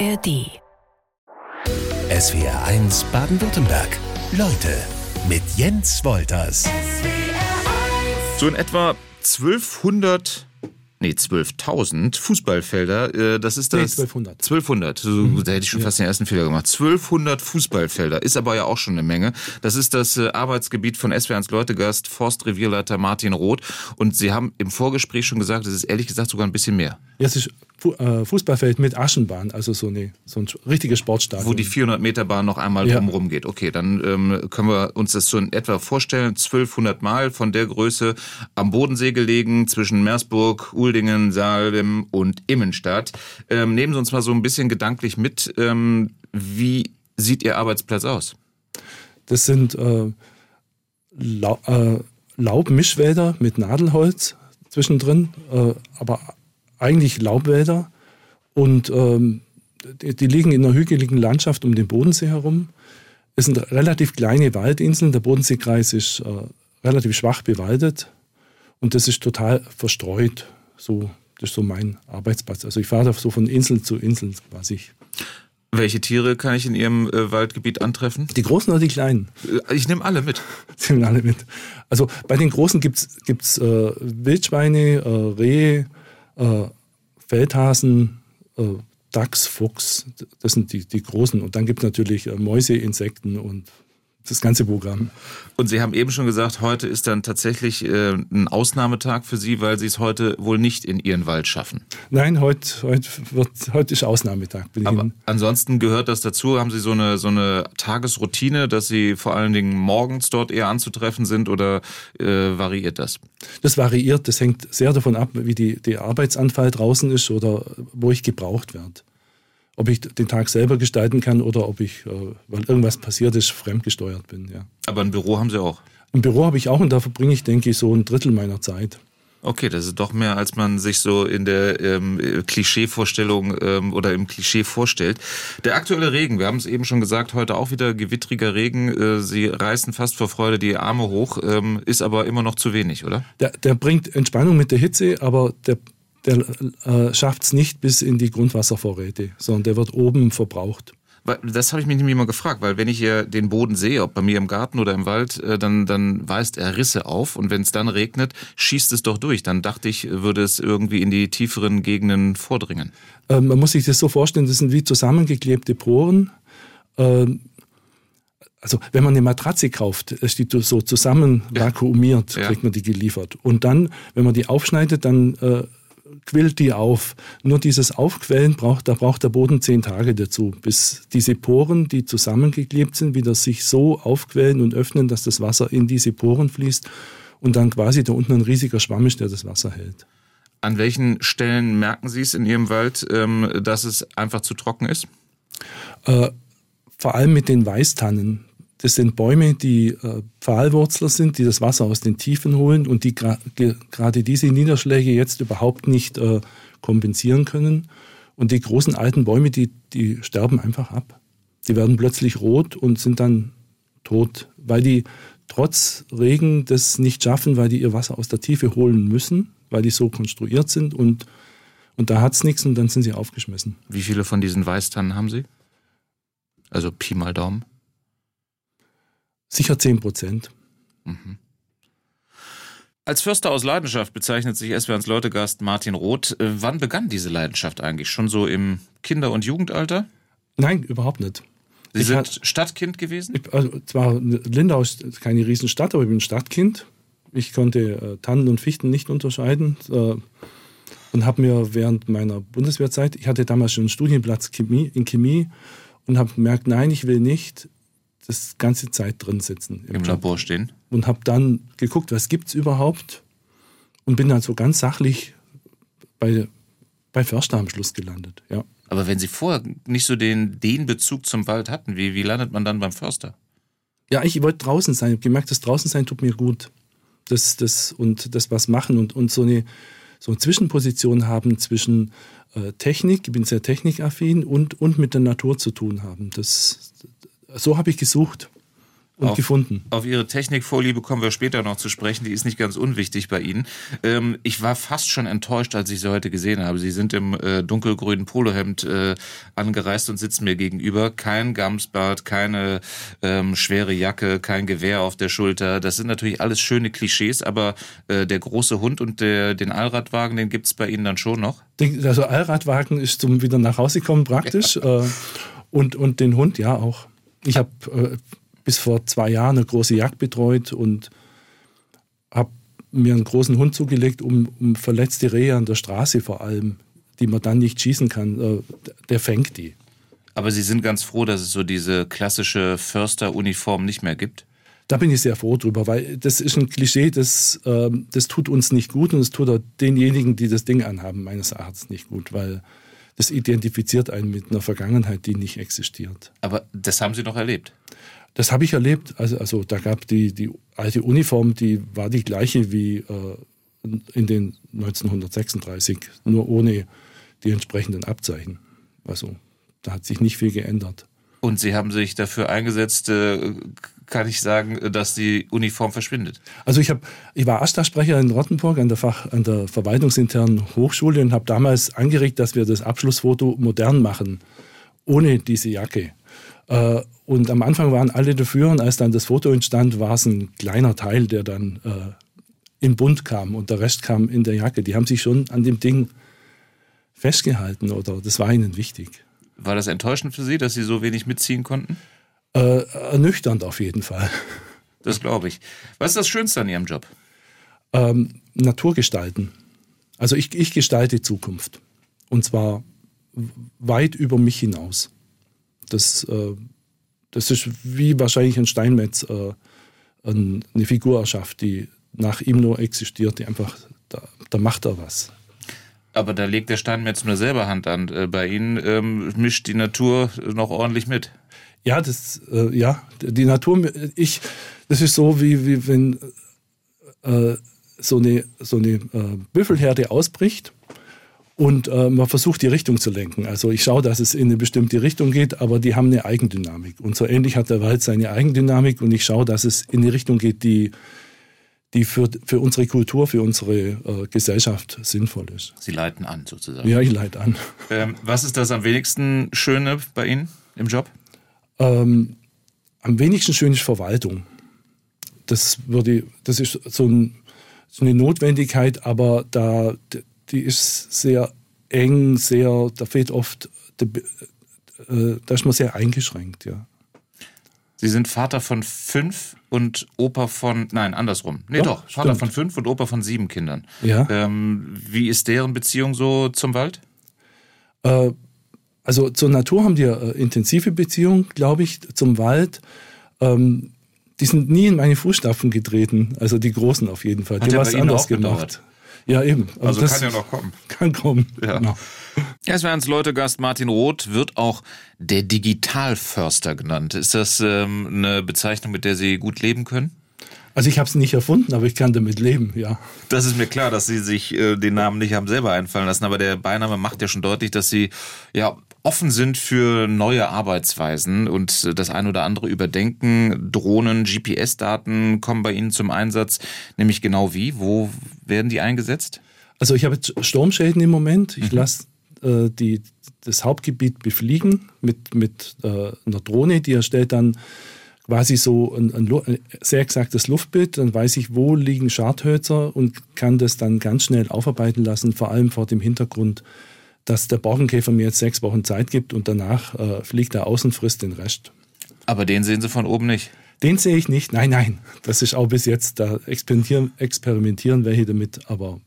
ARD. SWR 1 Baden-Württemberg. Leute mit Jens Wolters. So in etwa 1200 nee, 12.000 Fußballfelder. Äh, das ist das. Nee, 1200. 1200. So, Da hätte ich schon fast den ersten Fehler gemacht. 1200 Fußballfelder. Ist aber ja auch schon eine Menge. Das ist das äh, Arbeitsgebiet von SW1 Leutegast, Forstrevierleiter Martin Roth. Und Sie haben im Vorgespräch schon gesagt, es ist ehrlich gesagt sogar ein bisschen mehr. Ja, es ist Fußballfeld mit Aschenbahn, also so, eine, so ein richtiges Sportstadion. Wo die 400 Meter Bahn noch einmal Ja. drumherum geht. Okay, dann ähm, können wir uns das so in etwa vorstellen. 1200 Mal von der Größe am Bodensee gelegen, zwischen Meersburg, Uldingen, Salem und Immenstadt. Ähm, nehmen Sie uns mal so ein bisschen gedanklich mit. Ähm, wie sieht Ihr Arbeitsplatz aus? Das sind äh, Lau äh, Laubmischwälder mit Nadelholz zwischendrin, äh, aber eigentlich Laubwälder. Und ähm, die, die liegen in einer hügeligen Landschaft um den Bodensee herum. Es sind relativ kleine Waldinseln. Der Bodenseekreis ist äh, relativ schwach bewaldet und das ist total verstreut. So, das ist so mein Arbeitsplatz. Also ich fahre da so von Insel zu Insel quasi. Welche Tiere kann ich in Ihrem äh, Waldgebiet antreffen? Die großen oder die kleinen? Äh, Ich nehme alle mit. Sie nehmen alle mit. Also bei den Großen gibt es gibt's, äh, Wildschweine, äh, Rehe, äh, Feldhasen, äh, Dachs, Fuchs. Das sind die, die Großen. Und dann gibt es natürlich äh, Mäuse, Insekten und das ganze Programm. Und Sie haben eben schon gesagt, heute ist dann tatsächlich äh, ein Ausnahmetag für Sie, weil Sie es heute wohl nicht in Ihren Wald schaffen. Nein, heute heut wird, heute ist Ausnahmetag. Bin Aber ansonsten gehört das dazu. Haben Sie so eine, so eine Tagesroutine, dass Sie vor allen Dingen morgens dort eher anzutreffen sind oder äh, variiert das? das variiert, das hängt sehr davon ab, wie die, die Arbeitsanfall draußen ist oder wo ich gebraucht werde. Ob ich den Tag selber gestalten kann oder ob ich, äh, weil irgendwas passiert ist, fremdgesteuert bin. Ja. Aber ein Büro haben Sie auch. Im Büro habe ich auch und da verbringe ich, denke ich, so ein Drittel meiner Zeit. Okay, das ist doch mehr, als man sich so in der ähm, Klischeevorstellung ähm, oder im Klischee vorstellt. Der aktuelle Regen, wir haben es eben schon gesagt, heute auch wieder gewittriger Regen. Äh, Sie reißen fast vor Freude die Arme hoch, ähm, ist aber immer noch zu wenig, oder? Der, der bringt Entspannung mit der Hitze, aber der, der äh, schafft es nicht bis in die Grundwasservorräte, sondern der wird oben verbraucht. Das habe ich mich nämlich immer gefragt, weil wenn ich hier den Boden sehe, ob bei mir im Garten oder im Wald, äh, dann, dann weist er Risse auf und wenn es dann regnet, schießt es doch durch. Dann dachte ich, würde es irgendwie in die tieferen Gegenden vordringen. Äh, man muss sich das so vorstellen, das sind wie zusammengeklebte Poren. Ähm, also wenn man eine Matratze kauft, ist die so zusammen vakuumiert, Ja. kriegt man die geliefert. Und dann, wenn man die aufschneidet, dann äh, quillt die auf. Nur dieses Aufquellen braucht, da braucht der Boden zehn Tage dazu, bis diese Poren, die zusammengeklebt sind, wieder sich so aufquellen und öffnen, dass das Wasser in diese Poren fließt und dann quasi da unten ein riesiger Schwamm ist, der das Wasser hält. An welchen Stellen merken Sie es in Ihrem Wald, ähm, dass es einfach zu trocken ist? Äh, vor allem mit den Weißtannen. Das sind Bäume, die äh, Pfahlwurzler sind, die das Wasser aus den Tiefen holen und die gerade diese Niederschläge jetzt überhaupt nicht äh, kompensieren können. Und die großen alten Bäume, die, die sterben einfach ab. Die werden plötzlich rot und sind dann tot, weil die trotz Regen das nicht schaffen, weil die ihr Wasser aus der Tiefe holen müssen, weil die so konstruiert sind und, und da hat's nichts und dann sind sie aufgeschmissen. Wie viele von diesen Weißtannen haben Sie? Also Pi mal Daumen. Sicher 10 Prozent. Als Förster aus Leidenschaft bezeichnet sich SWRs Leutegast Martin Roth. Äh, wann begann diese Leidenschaft eigentlich? Schon so im Kinder- und Jugendalter? Nein, überhaupt nicht. Sie Ich sind hat- Stadtkind gewesen? Ich, also zwar Lindau ist keine Riesenstadt, aber ich bin Stadtkind. Ich konnte äh, Tannen und Fichten nicht unterscheiden äh, und habe mir während meiner Bundeswehrzeit, ich hatte damals schon einen Studienplatz Chemie, in Chemie und habe gemerkt, nein, ich will nicht das ganze Zeit drin sitzen Im Job. Labor stehen? Und habe dann geguckt, was gibt es überhaupt und bin dann so ganz sachlich bei, bei Förster am Schluss gelandet. Ja. Aber wenn Sie vorher nicht so den, den Bezug zum Wald hatten, wie, wie landet man dann beim Förster? Ja, ich wollte draußen sein. Ich habe gemerkt, das draußen sein tut mir gut. Das, das, und das was machen und, und so, eine, so eine Zwischenposition haben zwischen äh, Technik, ich bin sehr technikaffin, und, und mit der Natur zu tun haben. Das, so habe ich gesucht. und auf, gefunden. Auf Ihre Technikvorliebe kommen wir später noch zu sprechen. Die ist nicht ganz unwichtig bei Ihnen. Ähm, ich war fast schon enttäuscht, als ich Sie heute gesehen habe. Sie sind im äh, dunkelgrünen Polohemd äh, angereist und sitzen mir gegenüber. Kein Gamsbart, keine ähm, schwere Jacke, kein Gewehr auf der Schulter. Das sind natürlich alles schöne Klischees, aber äh, der große Hund und der, den Allradwagen, den gibt's bei Ihnen dann schon noch? Also Allradwagen ist zum wieder nach Hause kommen praktisch. Ja. Äh, und, und den Hund ja auch. Ich habe äh, bis vor zwei Jahren eine große Jagd betreut und habe mir einen großen Hund zugelegt, um, um, verletzte Rehe an der Straße vor allem, die man dann nicht schießen kann, äh, der fängt die. Aber Sie sind ganz froh, dass es so diese klassische Försteruniform nicht mehr gibt? Da bin ich sehr froh drüber, weil das ist ein Klischee, das, äh, das tut uns nicht gut und es tut auch denjenigen, die das Ding anhaben, meines Erachtens nicht gut, weil das identifiziert einen mit einer Vergangenheit, die nicht existiert. Aber das haben Sie noch erlebt? Das habe ich erlebt. Also, also da gab die, die alte Uniform, die war die gleiche wie äh, in den 1936, nur ohne die entsprechenden Abzeichen. Also da hat sich nicht viel geändert. Und Sie haben sich dafür eingesetzt, äh, kann ich sagen, dass die Uniform verschwindet. Also ich, hab, ich war AStA-Sprecher in Rottenburg an der, Fach, an der verwaltungsinternen Hochschule und habe damals angeregt, dass wir das Abschlussfoto modern machen, ohne diese Jacke. Äh, und am Anfang waren alle dafür und als dann das Foto entstand, war es ein kleiner Teil, der dann äh, in Bund kam und der Rest kam in der Jacke. Die haben sich schon an dem Ding festgehalten oder das war ihnen wichtig. War das enttäuschend für Sie, dass Sie so wenig mitziehen konnten? Äh, ernüchternd auf jeden Fall. Das glaube ich. Was ist das Schönste an Ihrem Job? Ähm, Naturgestalten. Also ich, ich gestalte Zukunft. Und zwar weit über mich hinaus. Das, äh, das ist wie wahrscheinlich ein Steinmetz äh, eine Figur erschafft, die nach ihm nur existiert, die einfach, da, da macht er was. Aber da legt der Steinmetz nur selber Hand an. Äh, bei Ihnen ähm, mischt die Natur noch ordentlich mit. Ja, das, äh, ja, die Natur, ich, das ist so, wie, wie wenn äh, so eine, so eine äh, Büffelherde ausbricht und äh, man versucht, die Richtung zu lenken. Also ich schaue, dass es in eine bestimmte Richtung geht, aber die haben eine Eigendynamik. Und so ähnlich hat der Wald seine Eigendynamik und ich schaue, dass es in eine Richtung geht, die, die für, für unsere Kultur, für unsere äh, Gesellschaft sinnvoll ist. Sie leiten an, sozusagen. Ja, ich leite an. Ähm, was ist das am wenigsten Schöne bei Ihnen im Job? Ähm, am wenigsten schön ist Verwaltung. Das, würde, das ist so, ein, so eine Notwendigkeit, aber da die ist sehr eng, sehr, da fehlt oft, äh, da ist man sehr eingeschränkt, ja. Sie sind Vater von fünf und Opa von, nein, andersrum. Nee, doch, doch Vater von fünf und Opa von sieben Kindern. Ja. Ähm, wie ist deren Beziehung so zum Wald? Äh, also zur Natur haben die äh, intensive Beziehung, glaube ich, zum Wald. Ähm, die sind nie in meine Fußstapfen getreten, also die Großen auf jeden Fall. Hat die haben was anderes gemacht. Gedauert? Ja, eben. Also, also kann ja noch kommen. Kann kommen. Ja. Genau. Ja, es war ans Leute Gast Martin Roth, wird auch der Digitalförster genannt. Ist das ähm, eine Bezeichnung, mit der Sie gut leben können? Also ich habe es nicht erfunden, aber ich kann damit leben, ja. Das ist mir klar, dass Sie sich äh, den Namen nicht haben selber einfallen lassen, aber der Beiname macht ja schon deutlich, dass Sie ja offen sind für neue Arbeitsweisen und das ein oder andere überdenken. Drohnen, GPS-Daten kommen bei Ihnen zum Einsatz, nämlich genau wie? Wo werden die eingesetzt? Also ich habe jetzt Sturmschäden im Moment. Ich mhm. lasse äh, die, das Hauptgebiet befliegen mit, mit äh, einer Drohne, die erstellt dann quasi so ein, ein, ein, sehr exaktes Luftbild, dann weiß ich, wo liegen Schadhölzer und kann das dann ganz schnell aufarbeiten lassen, vor allem vor dem Hintergrund dass der Borkenkäfer mir jetzt sechs Wochen Zeit gibt und danach äh, fliegt er aus und frisst den Rest. Aber den sehen Sie von oben nicht? Den sehe ich nicht. Nein, nein. Das ist auch bis jetzt, da experimentieren, experimentieren welche damit, aber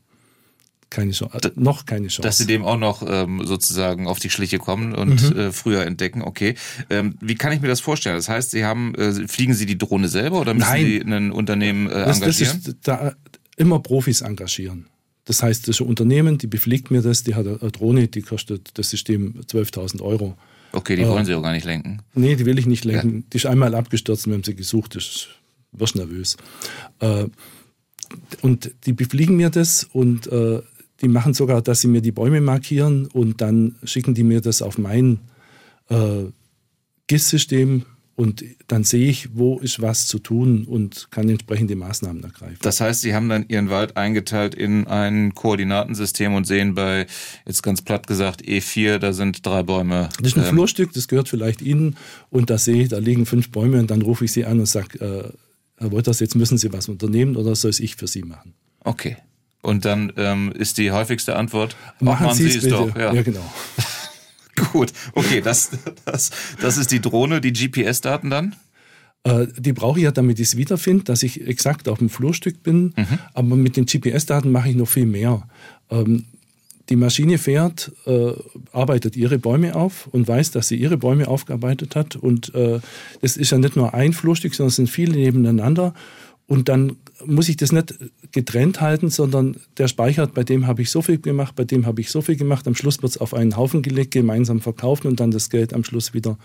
keine Chance, noch keine Chance. Dass Sie dem auch noch ähm, sozusagen auf die Schliche kommen und mhm. äh, früher entdecken. Okay. Ähm, wie kann ich mir das vorstellen? Das heißt, Sie haben, äh, fliegen Sie die Drohne selber oder müssen Nein. Sie ein Unternehmen äh, engagieren? Das, das ist da immer Profis engagieren. Das heißt, das ist ein Unternehmen, die befliegt mir das, die hat eine Drohne, die kostet das System 12.000 Euro. Okay, die wollen äh, Sie auch gar nicht lenken. Nee, die will ich nicht lenken. Ja. Die ist einmal abgestürzt, wir haben sie gesucht, das wirst nervös. Äh, und die befliegen mir das und äh, die machen sogar, dass sie mir die Bäume markieren und dann schicken die mir das auf mein äh, GIS-System Und dann sehe ich, wo ist was zu tun und kann entsprechende Maßnahmen ergreifen. Das heißt, Sie haben dann Ihren Wald eingeteilt in ein Koordinatensystem und sehen bei, jetzt ganz platt gesagt, E4, da sind drei Bäume. Das ist ein ähm, Flurstück, das gehört vielleicht Ihnen und da sehe ich, da liegen fünf Bäume und dann rufe ich Sie an und sage, äh, Herr Wolters, jetzt müssen Sie was unternehmen oder soll es ich für Sie machen? Okay. Und dann ähm, ist die häufigste Antwort, machen, machen Sie es doch. Ja. ja, genau. Gut, okay, das, das, das ist die Drohne, die GPS-Daten dann? Äh, die brauche ich ja, damit ich es wiederfinde, dass ich exakt auf dem Flurstück bin. Mhm. Aber mit den GPS-Daten mache ich noch viel mehr. Ähm, die Maschine fährt, äh, arbeitet ihre Bäume auf und weiß, dass sie ihre Bäume aufgearbeitet hat. Und äh, das ist ja nicht nur ein Flurstück, sondern es sind viele nebeneinander. Und dann muss ich das nicht getrennt halten, sondern der speichert, bei dem habe ich so viel gemacht, bei dem habe ich so viel gemacht. Am Schluss wird es auf einen Haufen gelegt, gemeinsam verkauft und dann das Geld am Schluss wieder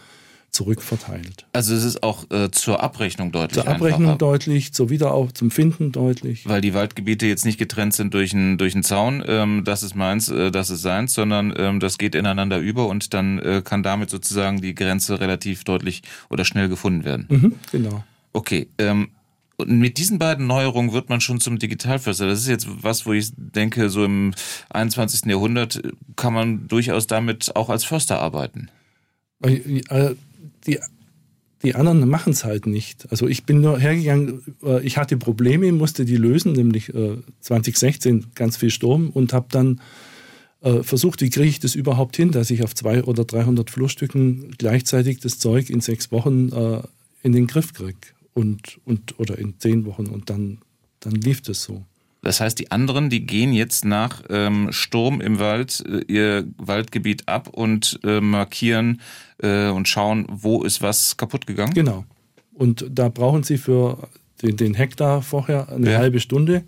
zurückverteilt. Also es ist auch äh, zur Abrechnung deutlich Zur Abrechnung einfacher. deutlich, zur Wiederauf zum Finden deutlich. Weil die Waldgebiete jetzt nicht getrennt sind durch einen durch einen Zaun, ähm, das ist meins, äh, das ist seins, sondern ähm, das geht ineinander über und dann äh, kann damit sozusagen die Grenze relativ deutlich oder schnell gefunden werden. Mhm, genau. Okay, ähm, und mit diesen beiden Neuerungen wird man schon zum Digitalförster. Das ist jetzt was, wo ich denke, so im 21. Jahrhundert kann man durchaus damit auch als Förster arbeiten. Äh, die, die anderen machen es halt nicht. Also ich bin nur hergegangen, äh, ich hatte Probleme, musste die lösen, nämlich 2016 äh, ganz viel Sturm und habe dann versucht, wie kriege ich das überhaupt hin, dass ich auf zwei oder 300 Flurstücken gleichzeitig das Zeug in sechs Wochen in den Griff kriege und, und oder in zehn Wochen und dann, dann lief das so. Das heißt, die anderen, die gehen jetzt nach ähm, Sturm im Wald äh, ihr Waldgebiet ab und äh, markieren äh, und schauen, wo ist was kaputt gegangen? Genau. Und da brauchen sie für den, den Hektar vorher eine ja. halbe Stunde.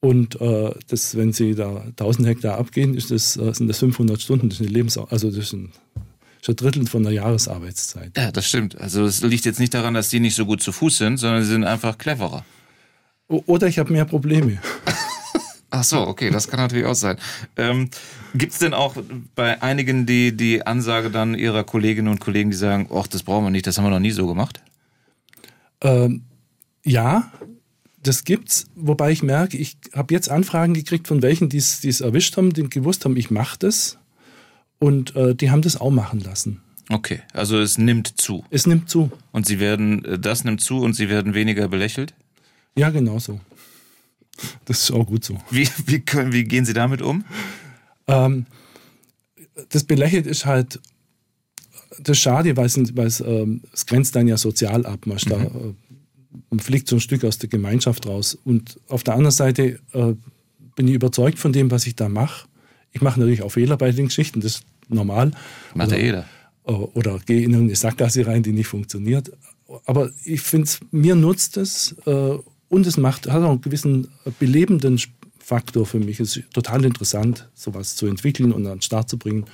Und äh, das, wenn sie da 1000 Hektar abgehen, ist das, äh, sind das 500 Stunden. Das ist eine Lebens also das ist ein schon Drittel von der Jahresarbeitszeit. Ja, das stimmt. Also es liegt jetzt nicht daran, dass die nicht so gut zu Fuß sind, sondern sie sind einfach cleverer. Oder ich habe mehr Probleme. Ach so, okay, das kann natürlich auch sein. Ähm, Gibt es denn auch bei einigen die, die Ansage dann ihrer Kolleginnen und Kollegen, die sagen, ach, das brauchen wir nicht, das haben wir noch nie so gemacht? Ähm, ja, das gibt's, wobei ich merke, ich habe jetzt Anfragen gekriegt von welchen, die es erwischt haben, die gewusst haben, ich mache das und äh, die haben das auch machen lassen. Okay, also es nimmt zu. Es nimmt zu. Und sie werden, äh, das nimmt zu und sie werden weniger belächelt? Ja, genau so. Das ist auch gut so. Wie, wie, können, wie gehen Sie damit um? Ähm, das belächelt ist halt das ist schade, weil es, weil es, ähm, es grenzt dann ja sozial ab. Man, mhm. da, äh, man fliegt so ein Stück aus der Gemeinschaft raus. Und auf der anderen Seite äh, bin ich überzeugt von dem, was ich da mache. Ich mache natürlich auch Fehler bei den Geschichten, das ist normal. Macht ja jeder. Oder gehe in eine Sackgasse rein, die nicht funktioniert. Aber ich finde, mir nutzt es äh, und es macht, hat auch einen gewissen belebenden Faktor für mich. Es ist total interessant, sowas zu entwickeln und an den Start zu bringen.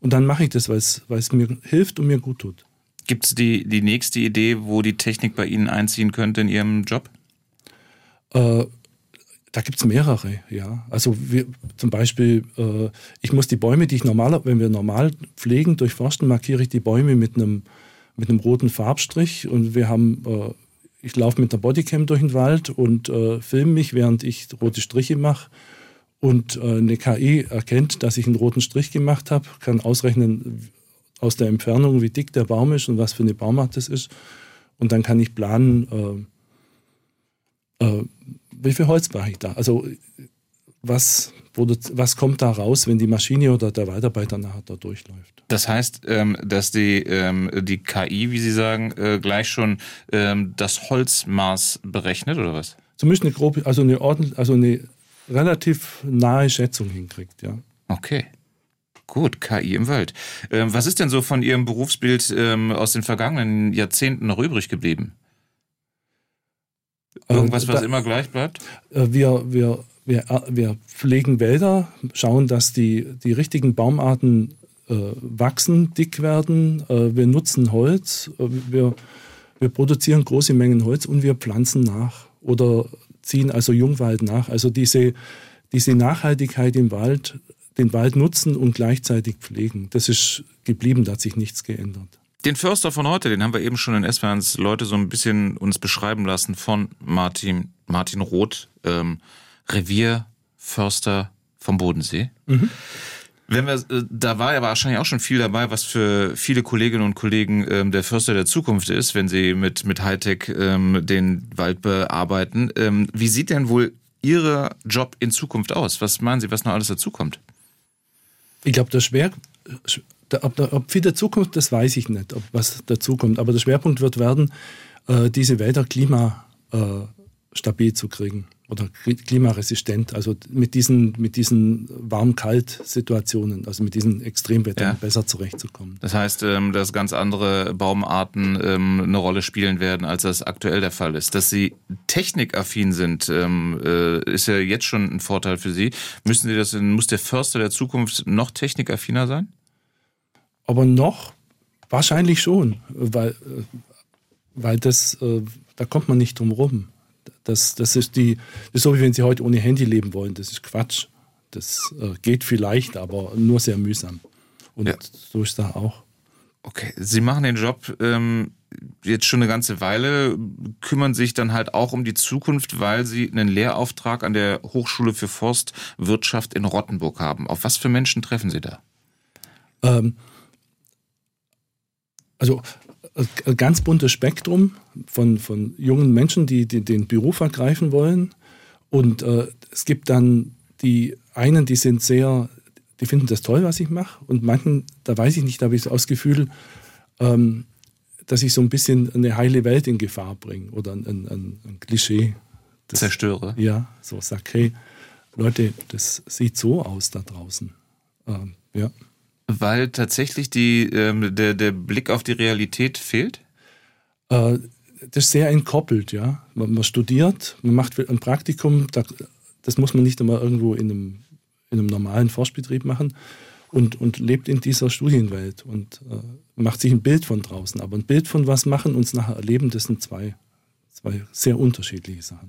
Und dann mache ich das, weil es mir hilft und mir gut tut. Gibt es die, die nächste Idee, wo die Technik bei Ihnen einziehen könnte in Ihrem Job? Äh, da gibt's mehrere, ja. Also wir, zum Beispiel, äh, ich muss die Bäume, die ich normal, wenn wir normal pflegen, durchforsten, markiere ich die Bäume mit einem mit einem roten Farbstrich und wir haben, äh, ich laufe mit der Bodycam durch den Wald und äh, filme mich, während ich rote Striche mache. Und äh, eine KI erkennt, dass ich einen roten Strich gemacht habe, kann ausrechnen aus der Entfernung, wie dick der Baum ist und was für eine Baumart das ist. Und dann kann ich planen, äh, äh, wie viel Holz mache ich da? Also was, was kommt da raus, wenn die Maschine oder der Waldarbeiter nachher da durchläuft? Das heißt, ähm, dass die, ähm, die KI, wie Sie sagen, äh, gleich schon ähm, das Holzmaß berechnet oder was? Zumindest eine grobe, also eine ordentlich, also eine relativ nahe Schätzung hinkriegt, ja. Okay. Gut, KI im Wald. was ist denn so von Ihrem Berufsbild aus den vergangenen Jahrzehnten noch übrig geblieben? Irgendwas, was da, immer gleich bleibt? Äh, wir, wir, wir, äh, wir pflegen Wälder, schauen, dass die, die richtigen Baumarten äh, wachsen, dick werden. Äh, wir nutzen Holz, äh, wir, wir produzieren große Mengen Holz und wir pflanzen nach oder ziehen also Jungwald nach. Also diese, diese Nachhaltigkeit im Wald, den Wald nutzen und gleichzeitig pflegen, das ist geblieben, da hat sich nichts geändert. Den Förster von heute, den haben wir eben schon in S-Fans Leute so ein bisschen uns beschreiben lassen von Martin, Martin Roth, ähm, Revierförster vom Bodensee. Mhm. Wenn wir, äh, da war ja wahrscheinlich auch schon viel dabei, was für viele Kolleginnen und Kollegen ähm, der Förster der Zukunft ist, wenn sie mit, mit Hightech ähm, den Wald bearbeiten. Ähm, wie sieht denn wohl Ihr Job in Zukunft aus? Was meinen Sie, was noch alles dazukommt? Ich glaube, der Schwer, ob, ob viel dazukommt, das weiß ich nicht, ob was dazukommt. Aber der Schwerpunkt wird werden, äh, diese Wälder klimastabil äh, zu kriegen oder klimaresistent, also mit diesen, mit diesen warm-kalt-Situationen, also mit diesen Extremwettern ja. besser zurechtzukommen. Das heißt, ähm, dass ganz andere Baumarten ähm, eine Rolle spielen werden, als das aktuell der Fall ist. Dass Sie technikaffin sind, ähm, äh, ist ja jetzt schon ein Vorteil für Sie. Müssen Sie das, muss der Förster der Zukunft noch technikaffiner sein? Aber noch wahrscheinlich schon, weil, weil das, äh, da kommt man nicht drum rum. Das, das, ist die, das ist so, wie wenn Sie heute ohne Handy leben wollen. Das ist Quatsch. Das äh, geht vielleicht, aber nur sehr mühsam. Und ja. so ist da auch. Okay, Sie machen den Job ähm, jetzt schon eine ganze Weile, kümmern sich dann halt auch um die Zukunft, weil Sie einen Lehrauftrag an der Hochschule für Forstwirtschaft in Rottenburg haben. Auf was für Menschen treffen Sie da? Ähm, also ein ganz buntes Spektrum von, von jungen Menschen, die, die den Beruf ergreifen wollen. Und äh, es gibt dann die einen, die sind sehr, die finden das toll, was ich mache. Und manchen, da weiß ich nicht, da habe ich so das Gefühl, ähm, dass ich so ein bisschen eine heile Welt in Gefahr bringe oder ein, ein, ein Klischee. Das, Zerstöre. Ja, so sag, hey, Leute, das sieht so aus da draußen. Ähm, ja. Weil tatsächlich die, ähm, der, der Blick auf die Realität fehlt? Äh, das ist sehr entkoppelt, ja. Man, man, studiert, man macht ein Praktikum, da, das muss man nicht immer irgendwo in einem, in einem normalen Forschbetrieb machen und, und lebt in dieser Studienwelt und äh, macht sich ein Bild von draußen. Aber ein Bild von was machen und es nachher erleben, das sind zwei, zwei sehr unterschiedliche Sachen.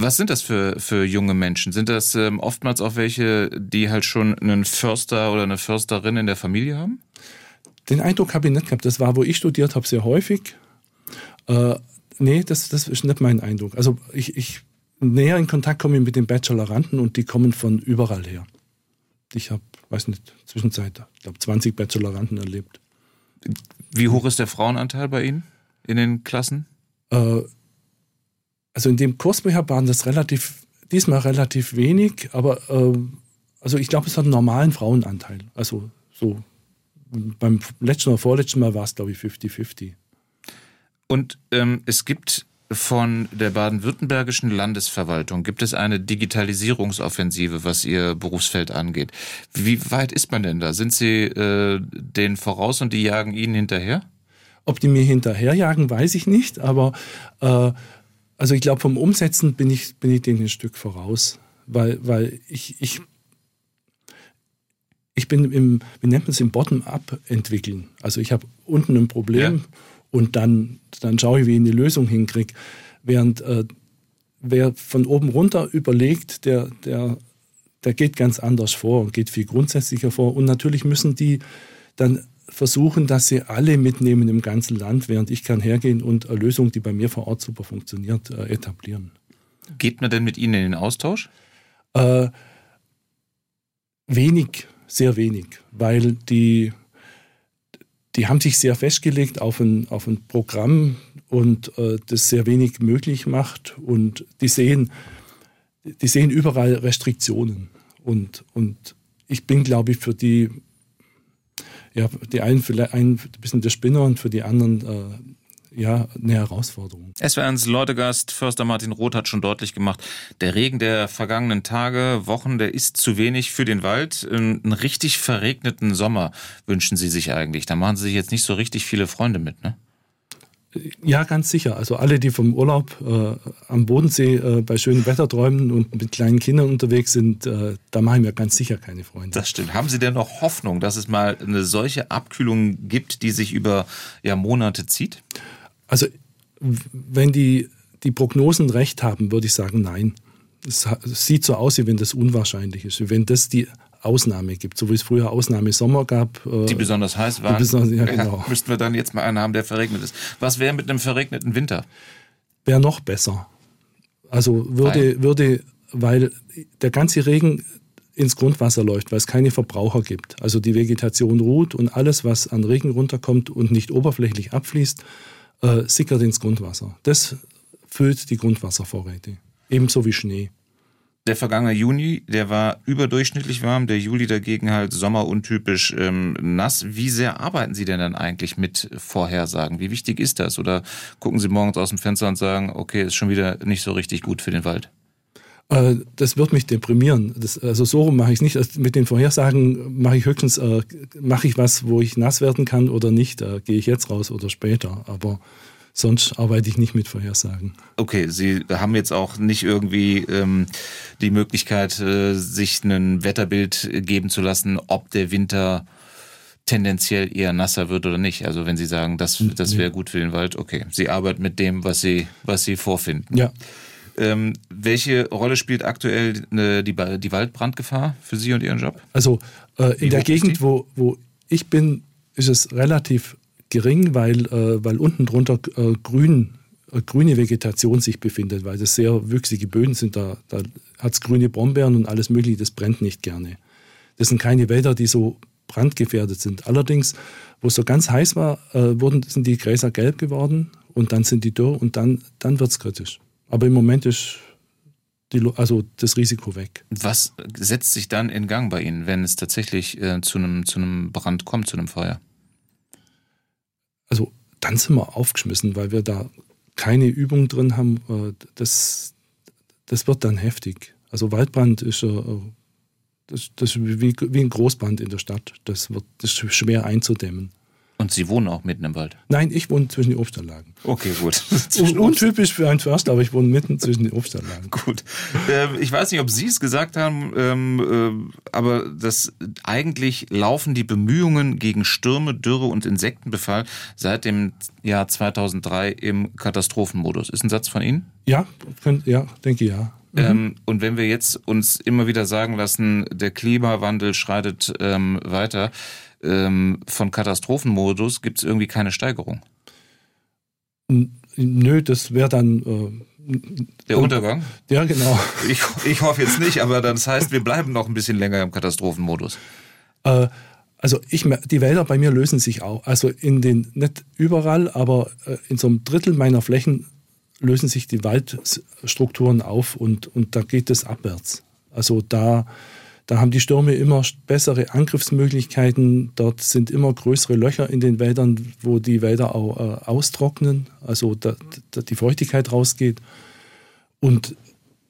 Was sind das für, für junge Menschen? Sind das ähm, oftmals auch welche, die halt schon einen Förster oder eine Försterin in der Familie haben? Den Eindruck habe ich nicht gehabt. Das war, wo ich studiert habe, sehr häufig. Äh, nee, das, das ist nicht mein Eindruck. Also ich, ich näher in Kontakt komme mit den Bacheloranden und die kommen von überall her. Ich habe, weiß nicht, Zwischenzeit, ich glaube 20 Bacheloranden erlebt. Wie hoch ist der Frauenanteil bei Ihnen in den Klassen? Äh, also in dem Kurs, wo ich habe, waren das relativ, diesmal relativ wenig, aber äh, also ich glaube, es hat einen normalen Frauenanteil. Also so beim letzten oder vorletzten Mal war es, glaube ich, 50-50. Und ähm, es gibt von der baden-württembergischen Landesverwaltung gibt es eine Digitalisierungsoffensive, was Ihr Berufsfeld angeht. Wie weit ist man denn da? Sind Sie äh, denen voraus und die jagen Ihnen hinterher? Ob die mir hinterherjagen, weiß ich nicht, aber äh, also ich glaube, vom Umsetzen bin ich, bin ich denen ein Stück voraus, weil, weil ich, ich, ich bin im, wie nennt man es, im Bottom-up entwickeln. Also ich habe unten ein Problem ja. und dann, dann schaue ich, wie ich eine Lösung hinkriege. Während äh, wer von oben runter überlegt, der, der, der geht ganz anders vor und geht viel grundsätzlicher vor. Und natürlich müssen die dann versuchen, dass sie alle mitnehmen im ganzen Land, während ich kann hergehen und eine Lösung, die bei mir vor Ort super funktioniert, äh, etablieren. Geht man denn mit Ihnen in den Austausch? Äh, wenig, sehr wenig, weil die, die haben sich sehr festgelegt auf ein, auf ein Programm und äh, das sehr wenig möglich macht und die sehen, die sehen überall Restriktionen und, und ich bin, glaube ich, für die ja, die einen vielleicht ein bisschen der Spinner und für die anderen äh, ja, eine Herausforderung. SWRs Leutegast Förster Martin Roth hat schon deutlich gemacht, der Regen der vergangenen Tage, Wochen, der ist zu wenig für den Wald. Einen richtig verregneten Sommer wünschen Sie sich eigentlich. Da machen Sie sich jetzt nicht so richtig viele Freunde mit, ne? Ja, ganz sicher. Also alle, die vom Urlaub äh, am Bodensee äh, bei schönem Wetter träumen und mit kleinen Kindern unterwegs sind, äh, da machen wir ganz sicher keine Freunde. Das stimmt. Haben Sie denn noch Hoffnung, dass es mal eine solche Abkühlung gibt, die sich über ja, Monate zieht? Also wenn die, die Prognosen recht haben, würde ich sagen, nein. Es, sieht so aus, wie wenn das unwahrscheinlich ist. Wenn das die Ausnahme gibt, so wie es früher Ausnahmesommer gab. Äh, die besonders heiß waren. Besonders, ja, genau. Ja, müssten wir dann jetzt mal einen haben, der verregnet ist. Was wäre mit einem verregneten Winter? Wäre noch besser. Also würde, weil? würde, weil der ganze Regen ins Grundwasser läuft, weil es keine Verbraucher gibt. Also die Vegetation ruht und alles, was an Regen runterkommt und nicht oberflächlich abfließt, äh, sickert ins Grundwasser. Das füllt die Grundwasservorräte. Ebenso wie Schnee. Der vergangene Juni, der war überdurchschnittlich warm, der Juli dagegen halt sommeruntypisch ähm, nass. Wie sehr arbeiten Sie denn dann eigentlich mit Vorhersagen? Wie wichtig ist das? Oder gucken Sie morgens aus dem Fenster und sagen, okay, ist schon wieder nicht so richtig gut für den Wald? Äh, das wird mich deprimieren. Das, also so mache ich es nicht. Also mit den Vorhersagen mache ich höchstens, äh, mache ich was, wo ich nass werden kann oder nicht. Da gehe ich jetzt raus oder später. Aber sonst arbeite ich nicht mit Vorhersagen. Okay, Sie haben jetzt auch nicht irgendwie ähm, die Möglichkeit, äh, sich ein Wetterbild geben zu lassen, ob der Winter tendenziell eher nasser wird oder nicht. Also wenn Sie sagen, das, das wäre gut für den Wald, okay. Sie arbeiten mit dem, was Sie, was Sie vorfinden. Ja. Ähm, welche Rolle spielt aktuell äh, die, die Waldbrandgefahr für Sie und Ihren Job? Also äh, in der Gegend, wo, wo ich bin, ist es relativ gering, weil, äh, weil unten drunter äh, grün, äh, grüne Vegetation sich befindet, weil das sehr wüchsige Böden sind. Da, da hat es grüne Brombeeren und alles Mögliche, das brennt nicht gerne. Das sind keine Wälder, die so brandgefährdet sind. Allerdings, wo es so ganz heiß war, äh, wurden, sind die Gräser gelb geworden und dann sind die dürr und dann, dann wird es kritisch. Aber im Moment ist die, also das Risiko weg. Was setzt sich dann in Gang bei Ihnen, wenn es tatsächlich äh, zu, einem, zu einem Brand kommt, zu einem Feuer? Also dann sind wir aufgeschmissen, weil wir da keine Übung drin haben. Äh, das, das wird dann heftig. Also Waldbrand ist, äh, das, das ist wie, wie ein Großbrand in der Stadt. Das, wird, das ist schwer einzudämmen. Und Sie wohnen auch mitten im Wald? Nein, ich wohne zwischen den Obstanlagen. Okay, gut. Untypisch für einen Förster, aber ich wohne mitten zwischen den Obstanlagen. Gut. Ähm, ich weiß nicht, ob Sie es gesagt haben, ähm, äh, aber das eigentlich laufen die Bemühungen gegen Stürme, Dürre und Insektenbefall seit dem Jahr 2003 im Katastrophenmodus. Ist ein Satz von Ihnen? Ja, könnt, ja, denke ja. Mhm. Ähm, und wenn wir jetzt uns immer wieder sagen lassen, der Klimawandel schreitet ähm, weiter, ähm, von Katastrophenmodus gibt es irgendwie keine Steigerung. Nö, das wäre dann. Äh, der Untergang? Ja, genau. Ich, ich hoffe jetzt nicht, aber das heißt, wir bleiben noch ein bisschen länger im Katastrophenmodus. Äh, also ich, die Wälder bei mir lösen sich auch. Also in den, nicht überall, aber äh, in so einem Drittel meiner Flächen lösen sich die Waldstrukturen auf und, und da geht es abwärts. Also da da haben die Stürme immer bessere Angriffsmöglichkeiten. Dort sind immer größere Löcher in den Wäldern, wo die Wälder auch äh, austrocknen, also da, da die Feuchtigkeit rausgeht. Und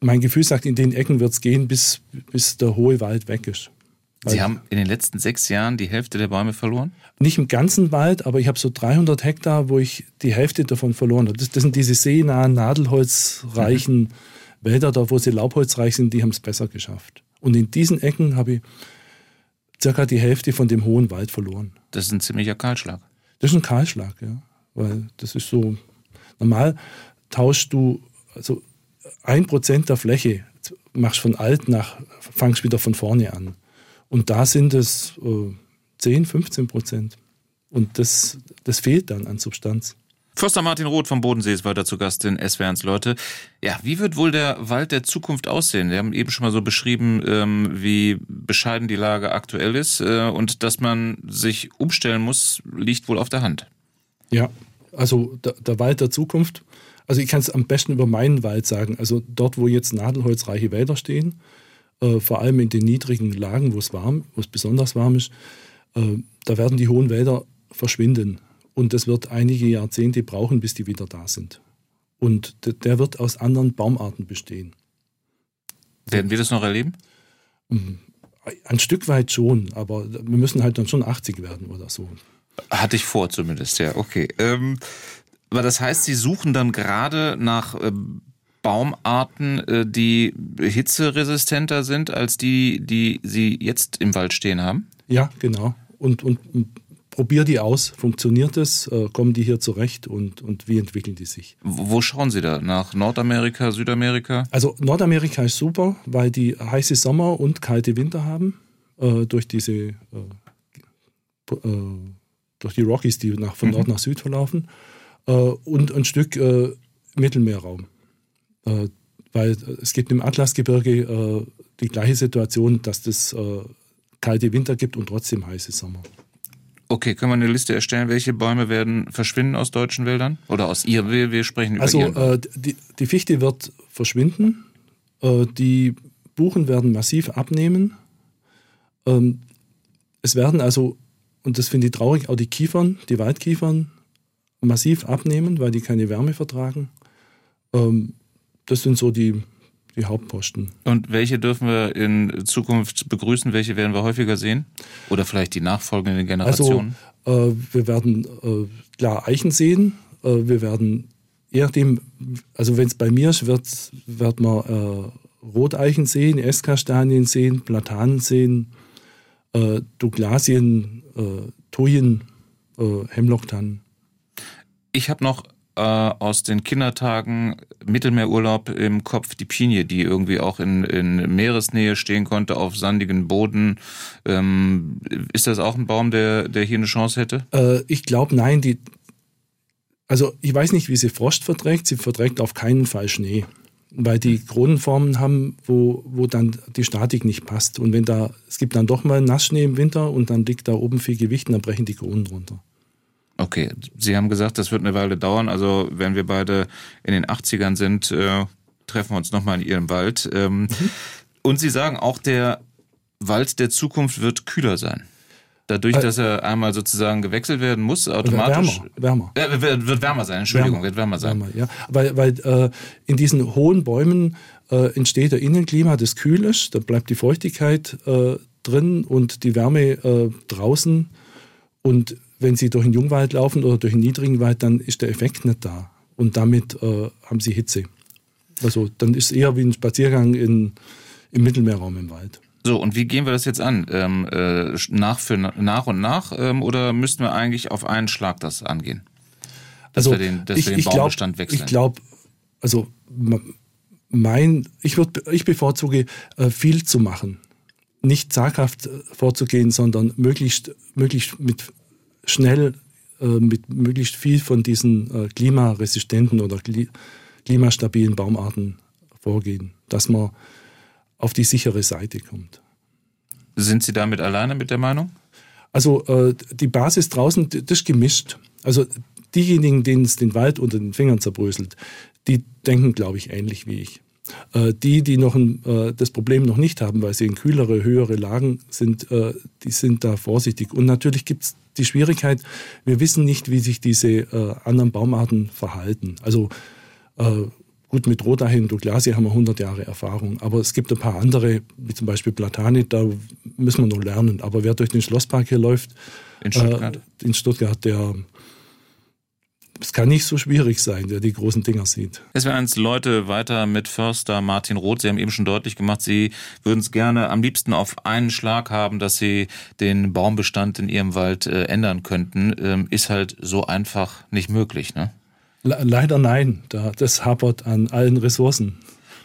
mein Gefühl sagt, in den Ecken wird es gehen, bis, bis der hohe Wald weg ist. Sie haben in den letzten sechs Jahren die Hälfte der Bäume verloren? Nicht im ganzen Wald, aber ich habe so 300 Hektar, wo ich die Hälfte davon verloren habe. Das, das sind diese seenahen, nadelholzreichen mhm. Wälder, da wo sie laubholzreich sind, die haben es besser geschafft. Und in diesen Ecken habe ich circa die Hälfte von dem hohen Wald verloren. Das ist ein ziemlicher Kahlschlag. Das ist ein Kahlschlag, ja. Weil das ist so, normal tauschst du, also ein Prozent der Fläche machst von alt nach, fangst wieder von vorne an. Und da sind es äh, 10, 15 Prozent. Und das, das fehlt dann an Substanz. Förster Martin Roth vom Bodensee ist weiter zu Gast in SWRs Leute. Ja, wie wird wohl der Wald der Zukunft aussehen? Wir haben eben schon mal so beschrieben, ähm, wie bescheiden die Lage aktuell ist äh, und dass man sich umstellen muss, liegt wohl auf der Hand. Ja, also der, der Wald der Zukunft. Also ich kann es am besten über meinen Wald sagen. Also dort, wo jetzt nadelholzreiche Wälder stehen, äh, vor allem in den niedrigen Lagen, wo es warm, wo es besonders warm ist, äh, da werden die hohen Wälder verschwinden. Und das wird einige Jahrzehnte brauchen, bis die wieder da sind. Und der wird aus anderen Baumarten bestehen. Werden wir das noch erleben? Mhm. Ein Stück weit schon, aber wir müssen halt dann schon 80 werden oder so. Hatte ich vor zumindest, ja, okay. Ähm, aber das heißt, Sie suchen dann gerade nach äh, Baumarten, äh, die hitzeresistenter sind als die, die Sie jetzt im Wald stehen haben? Ja, genau. Und, und, und probier die aus, funktioniert es, äh, kommen die hier zurecht und, und wie entwickeln die sich? Wo schauen Sie da? Nach Nordamerika, Südamerika? Also Nordamerika ist super, weil die heiße Sommer und kalte Winter haben. äh, durch diese äh, äh, durch die Rockies, die nach, von Nord mhm. nach Süd verlaufen, äh, und ein Stück äh, Mittelmeerraum. Weil es gibt im Atlasgebirge die gleiche Situation, dass es äh, kalte Winter gibt und trotzdem heiße Sommer. Okay, können wir eine Liste erstellen, welche Bäume werden verschwinden aus deutschen Wäldern? Oder aus ihr? Wir, wir sprechen über Also äh, die, die, Fichte wird verschwinden, die Buchen werden massiv abnehmen. Ähm, es werden also und das finde ich traurig, auch die Kiefern, die Waldkiefern massiv abnehmen, weil die keine Wärme vertragen. Ähm, das sind so die, die Hauptposten. Und welche dürfen wir in Zukunft begrüßen? Welche werden wir häufiger sehen? Oder vielleicht die nachfolgenden Generationen? Also, äh, wir werden äh, klar Eichen sehen. Äh, wir werden, je nachdem, also wenn es bei mir ist, wird, wird man äh, Roteichen sehen, Esskastanien sehen, Platanen sehen, äh, Douglasien, äh, Toyen, Hemlocktannen. Ich habe noch äh, aus den Kindertagen Mittelmeerurlaub im Kopf die Pinie, die irgendwie auch in, in Meeresnähe stehen konnte, auf sandigen Boden. Ähm, ist das auch ein Baum, der, der hier eine Chance hätte? Äh, ich glaube, nein. Die, also ich weiß nicht, wie sie Frost verträgt. Sie verträgt auf keinen Fall Schnee weil die Kronenformen haben, wo, wo dann die Statik nicht passt. Und wenn da, es gibt dann doch mal Nassschnee im Winter und dann liegt da oben viel Gewicht und dann brechen die Kronen runter. Okay, Sie haben gesagt, das wird eine Weile dauern. Also wenn wir beide in den 80ern sind, äh, treffen wir uns nochmal in Ihrem Wald. Ähm, mhm. Und Sie sagen auch, der Wald der Zukunft wird kühler sein. Dadurch, äh, dass er einmal sozusagen gewechselt werden muss, automatisch. Wärmer. wärmer. Äh, wird, wird wärmer sein, Entschuldigung, wärmer, wird wärmer sein. Wärmer, ja. Weil, weil äh, in diesen hohen Bäumen äh, entsteht ein Innenklima, das kühl ist, da bleibt die Feuchtigkeit äh, drin und die Wärme äh, draußen. Und wenn Sie durch den Jungwald laufen oder durch den niedrigen Wald, dann ist der Effekt nicht da. Und damit äh, haben Sie Hitze. Also dann ist es eher wie ein Spaziergang in, im Mittelmeerraum im Wald. So, und wie gehen wir das jetzt an? Ähm, äh, nach, für, nach und nach ähm, oder müssten wir eigentlich auf einen Schlag das angehen? Dass also, wir den, dass ich, wir den Baumbestand glaub, wechseln. Ich glaube, also mein, ich, würd, ich bevorzuge, äh, viel zu machen. Nicht zaghaft äh, vorzugehen, sondern möglichst, möglichst mit schnell äh, mit möglichst viel von diesen äh, klimaresistenten oder klimastabilen Baumarten vorgehen. Dass man auf die sichere Seite kommt. Sind Sie damit alleine mit der Meinung? Also äh, die Basis draußen, das ist gemischt. Also diejenigen, denen es den Wald unter den Fingern zerbröselt, die denken, glaube ich, ähnlich wie ich. Äh, die, die noch ein, äh, das Problem noch nicht haben, weil sie in kühlere, höhere Lagen sind, die sind da vorsichtig. Und natürlich gibt es die Schwierigkeit, wir wissen nicht, wie sich diese äh, anderen Baumarten verhalten. Also äh, Gut, mit Rodahin und Douglasie haben wir 100 Jahre Erfahrung, aber es gibt ein paar andere, wie zum Beispiel Platani, da müssen wir noch lernen. Aber wer durch den Schlosspark hier läuft, in Stuttgart, äh, in Stuttgart der es kann nicht so schwierig sein, der die großen Dinger sieht. Es werden uns Leute weiter mit Förster Martin Roth. Sie haben eben schon deutlich gemacht, Sie würden es gerne am liebsten auf einen Schlag haben, dass Sie den Baumbestand in Ihrem Wald äh, ändern könnten. Ähm, ist halt so einfach nicht möglich, ne? Leider nein. das hapert an allen Ressourcen.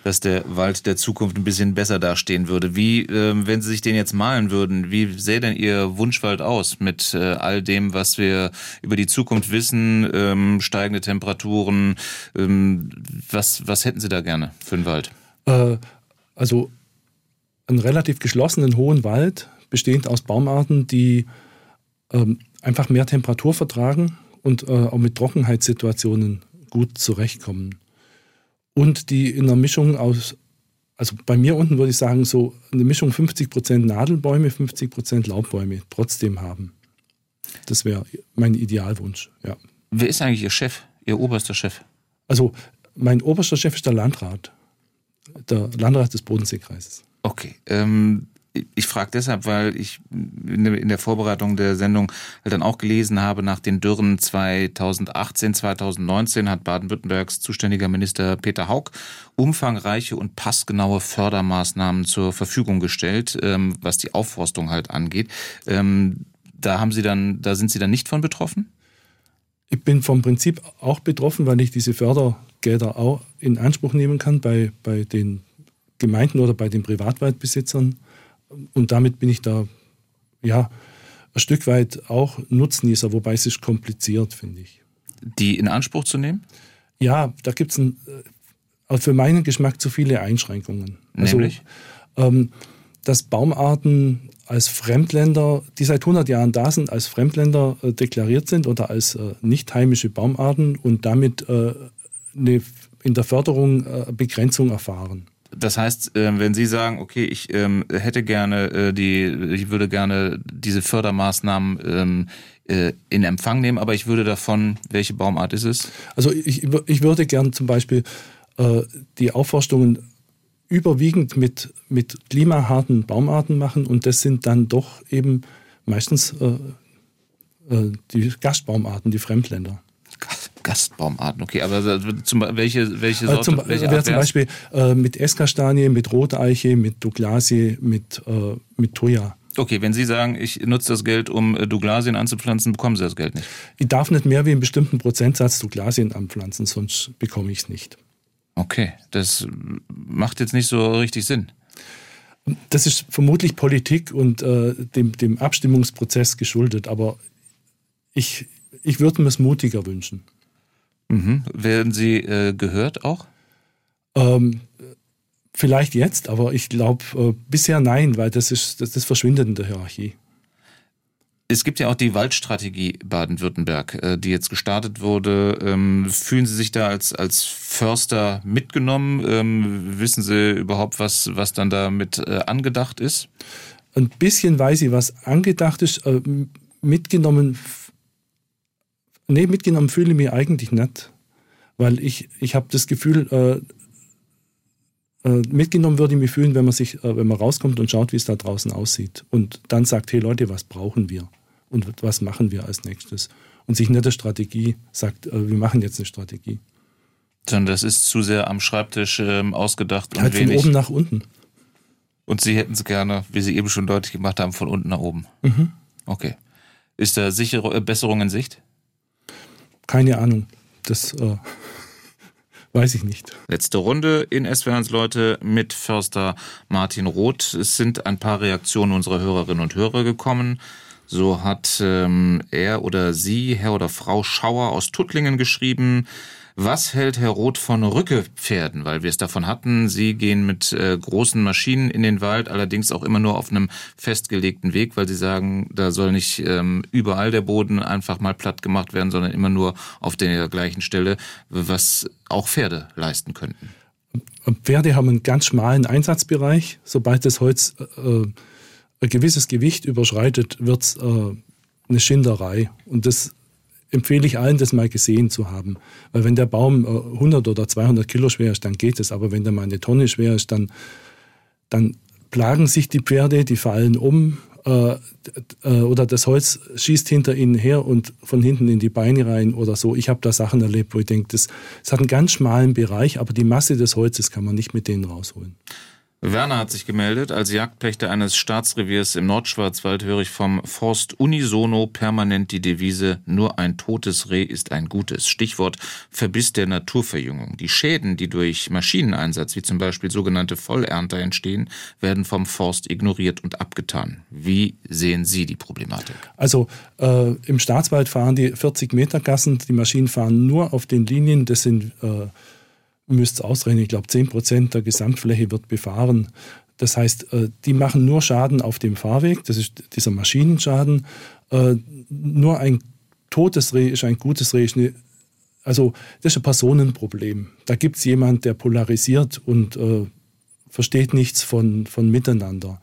Dass der Wald der Zukunft ein bisschen besser dastehen würde. Wie, ähm, wenn Sie sich den jetzt malen würden, wie sähe denn Ihr Wunschwald aus mit äh, all dem, was wir über die Zukunft wissen, ähm, steigende Temperaturen? Ähm, was, was hätten Sie da gerne für einen Wald? Äh, also einen relativ geschlossenen hohen Wald, bestehend aus Baumarten, die einfach mehr Temperatur vertragen und äh, auch mit Trockenheitssituationen gut zurechtkommen. Und die in einer Mischung aus, also bei mir unten würde ich sagen, so eine Mischung 50% Nadelbäume, 50% Laubbäume trotzdem haben. Das wäre mein Idealwunsch, ja. Wer ist eigentlich Ihr Chef, Ihr oberster Chef? Also mein oberster Chef ist der Landrat, der Landrat des Bodenseekreises. Okay. Ähm, ich frage deshalb, weil ich in der Vorbereitung der Sendung halt dann auch gelesen habe, nach den Dürren 2018, 2019 hat Baden-Württembergs zuständiger Minister Peter Haug umfangreiche und passgenaue Fördermaßnahmen zur Verfügung gestellt, ähm, was die Aufforstung halt angeht. Ähm, da haben Sie dann, da sind Sie dann nicht von betroffen? Ich bin vom Prinzip auch betroffen, weil ich diese Fördergelder auch in Anspruch nehmen kann bei, bei den Gemeinden oder bei den Privatwaldbesitzern und damit bin ich da, ja, ein Stück weit auch Nutznießer, wobei es ist kompliziert, finde ich. Die in Anspruch zu nehmen? Ja, da gibt es äh, für meinen Geschmack zu viele Einschränkungen. Also, Nämlich? ähm, dass Baumarten als Fremdländer, die seit 100 Jahren da sind, als Fremdländer äh, deklariert sind oder als äh, nicht heimische Baumarten und damit äh, eine, in der Förderung äh, Begrenzung erfahren. Das heißt, ähm, wenn Sie sagen, okay, ich ähm, hätte gerne äh, die, ich würde gerne diese Fördermaßnahmen ähm, äh, in Empfang nehmen, aber ich würde davon, welche Baumart ist es? Also ich, ich würde gerne zum Beispiel die Aufforstungen überwiegend mit, mit klimaharten Baumarten machen und das sind dann doch eben meistens äh, äh, die Gastbaumarten, die Fremdländer. Gastbaumarten, okay, aber zum, welche, welche Sorte? Zum, welche wäre zum Beispiel äh, mit Esskastanie, mit Roteiche, mit Douglasie, mit, äh, mit Thuja. Okay, wenn Sie sagen, ich nutze das Geld, um äh, Douglasien anzupflanzen, bekommen Sie das Geld nicht? Ich darf nicht mehr wie einen bestimmten Prozentsatz Douglasien anpflanzen, sonst bekomme ich es nicht. Okay, das macht jetzt nicht so richtig Sinn. Das ist vermutlich Politik und äh, dem, dem Abstimmungsprozess geschuldet, aber ich, ich würde mir es mutiger wünschen. Mhm. Werden Sie äh, gehört auch? Ähm, vielleicht jetzt, aber ich glaube äh, bisher nein, weil das ist das, das verschwindet in der Hierarchie. Es gibt ja auch die Waldstrategie Baden-Württemberg, äh, die jetzt gestartet wurde. Ähm, fühlen Sie sich da als, als Förster mitgenommen? Ähm, wissen Sie überhaupt, was, was dann damit äh, angedacht ist? Ein bisschen weiß ich, was angedacht ist. Äh, mitgenommen, nee, mitgenommen fühle ich mich eigentlich nicht. Weil ich, ich habe das Gefühl, mitgenommen würde ich mich fühlen, wenn man sich, wenn man rauskommt und schaut, wie es da draußen aussieht. Und dann sagt, hey Leute, was brauchen wir? und was machen wir als nächstes. Und sich nicht der Strategie sagt, äh, wir machen jetzt eine Strategie. Sondern das ist zu sehr am Schreibtisch ähm, ausgedacht und halt wenig. von oben nach unten. Und Sie hätten es gerne, wie Sie eben schon deutlich gemacht haben, von unten nach oben. Mhm. Okay. Ist da sichere Besserung in Sicht? Keine Ahnung. Das äh, weiß ich nicht. Letzte Runde in SWRs Leute mit Förster Martin Roth. Es sind ein paar Reaktionen unserer Hörerinnen und Hörer gekommen. So hat ähm, er oder sie, Herr oder Frau Schauer aus Tuttlingen geschrieben. Was hält Herr Roth von Rückepferden? Weil wir es davon hatten, Sie gehen mit äh, großen Maschinen in den Wald, allerdings auch immer nur auf einem festgelegten Weg, weil Sie sagen, da soll nicht ähm, überall der Boden einfach mal platt gemacht werden, sondern immer nur auf der gleichen Stelle, was auch Pferde leisten könnten. Pferde haben einen ganz schmalen Einsatzbereich. Sobald das Holz äh, ein gewisses Gewicht überschreitet, wird es äh, eine Schinderei. Und das empfehle ich allen, das mal gesehen zu haben. Weil wenn der Baum äh, 100 oder 200 Kilo schwer ist, dann geht es. Aber wenn der mal eine Tonne schwer ist, dann, dann plagen sich die Pferde, die fallen um. Äh, äh oder das Holz schießt hinter ihnen her und von hinten in die Beine rein oder so. Ich habe da Sachen erlebt, wo ich denke, das, das hat einen ganz schmalen Bereich, aber die Masse des Holzes kann man nicht mit denen rausholen. Werner hat sich gemeldet. Als Jagdpächter eines Staatsreviers im Nordschwarzwald höre ich vom Forst unisono permanent die Devise, nur ein totes Reh ist ein gutes. Stichwort Verbiss der Naturverjüngung. Die Schäden, die durch Maschineneinsatz, wie zum Beispiel sogenannte Vollernter entstehen, werden vom Forst ignoriert und abgetan. Wie sehen Sie die Problematik? Also äh, im Staatswald fahren die 40 Meter Gassen, die Maschinen fahren nur auf den Linien, das sind äh, müsst es ausrechnen, ich glaube 10 Prozent der Gesamtfläche wird befahren. Das heißt, äh, die machen nur Schaden auf dem Fahrweg, das ist dieser Maschinenschaden. Äh, nur ein totes Reh ist ein gutes Reh. Also das ist ein Personenproblem. Da gibt es jemanden, der polarisiert und äh, versteht nichts von, von Miteinander.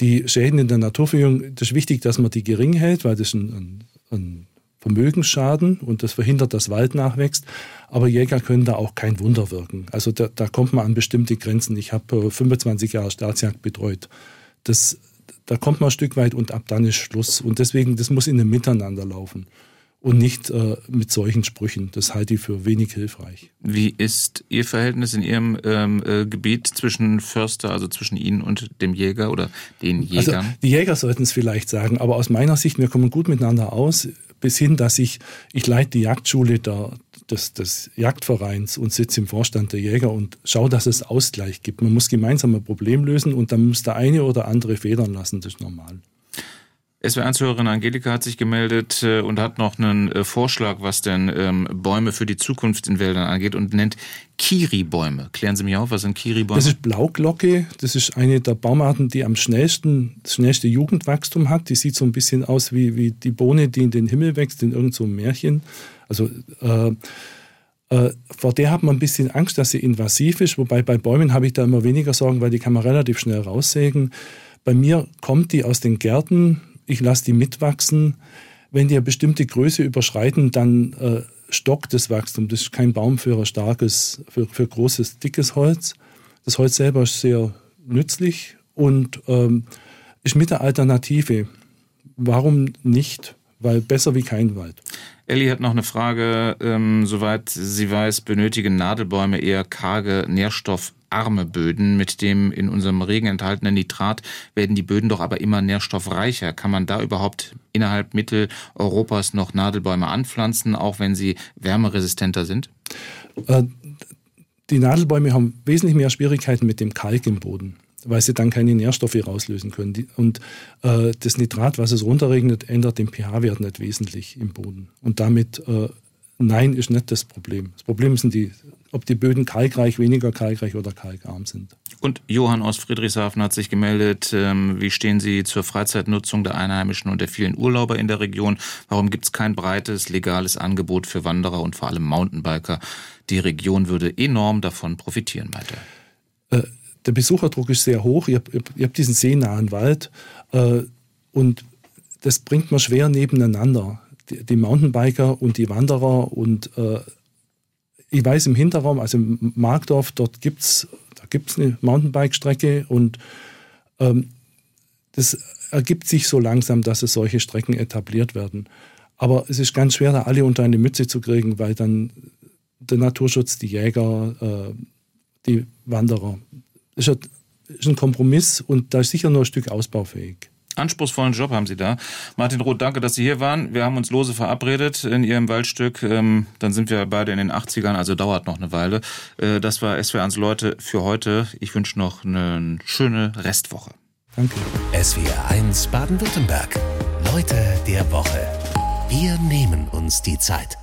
Die Schäden in der Naturverjüngung, das ist wichtig, dass man die gering hält, weil das ist ein, ein, ein Vermögensschaden und das verhindert, dass Wald nachwächst. Aber Jäger können da auch kein Wunder wirken. Also da, da kommt man an bestimmte Grenzen. Ich habe 25 Jahre Staatsjagd betreut. Das, da kommt man ein Stück weit und ab dann ist Schluss. Und deswegen, das muss in einem Miteinander laufen und nicht äh, mit solchen Sprüchen. Das halte ich für wenig hilfreich. Wie ist Ihr Verhältnis in Ihrem ähm, äh, Gebiet zwischen Förster, also zwischen Ihnen und dem Jäger oder den also, Jägern? Also, die Jäger sollten es vielleicht sagen, aber aus meiner Sicht, wir kommen gut miteinander aus bis hin, dass ich, ich leite die Jagdschule der, des, des Jagdvereins und sitze im Vorstand der Jäger und schaue, dass es Ausgleich gibt. Man muss gemeinsam ein Problem lösen und dann muss der eine oder andere federn lassen, das ist normal. SW1-Hörerin Angelika hat sich gemeldet äh, und hat noch einen äh, Vorschlag, was denn ähm, Bäume für die Zukunft in Wäldern angeht und nennt Kiri-Bäume. Klären Sie mich auf, was sind Kiri-Bäume? Das ist Blauglocke. Das ist eine der Baumarten, die am schnellsten, das schnellste Jugendwachstum hat. Die sieht so ein bisschen aus wie, wie die Bohne, die in den Himmel wächst, in irgendeinem so Märchen. Also äh, äh, vor der hat man ein bisschen Angst, dass sie invasiv ist, wobei bei Bäumen habe ich da immer weniger Sorgen, weil die kann man relativ schnell raussägen. Bei mir kommt die aus den Gärten, ich lasse die mitwachsen. Wenn die eine bestimmte Größe überschreiten, dann äh, stockt das Wachstum. Das ist kein Baum für starkes, für, für großes, dickes Holz. Das Holz selber ist sehr nützlich und ähm, ist mit der Alternative. Warum nicht? Weil besser wie kein Wald. Elli hat noch eine Frage. Ähm, soweit sie weiß, benötigen Nadelbäume eher karge, nährstoffarme Böden. Mit dem in unserem Regen enthaltenen Nitrat werden die Böden doch aber immer nährstoffreicher. Kann man da überhaupt innerhalb Mitteleuropas noch Nadelbäume anpflanzen, auch wenn sie wärmeresistenter sind? Äh, die Nadelbäume haben wesentlich mehr Schwierigkeiten mit dem Kalk im Boden weil sie dann keine Nährstoffe rauslösen können. Und äh, das Nitrat, was es runterregnet, ändert den pH-Wert nicht wesentlich im Boden. Und damit, äh, nein, ist nicht das Problem. Das Problem sind die, ob die Böden kalkreich, weniger kalkreich oder kalkarm sind. Und Johann aus Friedrichshafen hat sich gemeldet, ähm, wie stehen Sie zur Freizeitnutzung der Einheimischen und der vielen Urlauber in der Region? Warum gibt es kein breites, legales Angebot für Wanderer und vor allem Mountainbiker? Die Region würde enorm davon profitieren, meint er. Äh, der Besucherdruck ist sehr hoch. Ihr, ihr, ihr habt diesen seenahen Wald äh, und das bringt man schwer nebeneinander. Die, die Mountainbiker und die Wanderer und äh, ich weiß im Hinterraum, also im Markdorf, dort gibt es da gibt's eine Mountainbike-Strecke und ähm, das ergibt sich so langsam, dass es solche Strecken etabliert werden. Aber es ist ganz schwer, da alle unter eine Mütze zu kriegen, weil dann der Naturschutz, die Jäger, äh, die Wanderer, ist ein Kompromiss und da ist sicher noch ein Stück ausbaufähig. Anspruchsvollen Job haben Sie da. Martin Roth, danke, dass Sie hier waren. Wir haben uns lose verabredet in Ihrem Waldstück. Ähm, dann sind wir beide in den 80ern, also dauert noch eine Weile. Äh, das war SWR1 Leute für heute. Ich wünsche noch eine schöne Restwoche. Danke. SWR1 Baden-Württemberg. Leute der Woche. Wir nehmen uns die Zeit.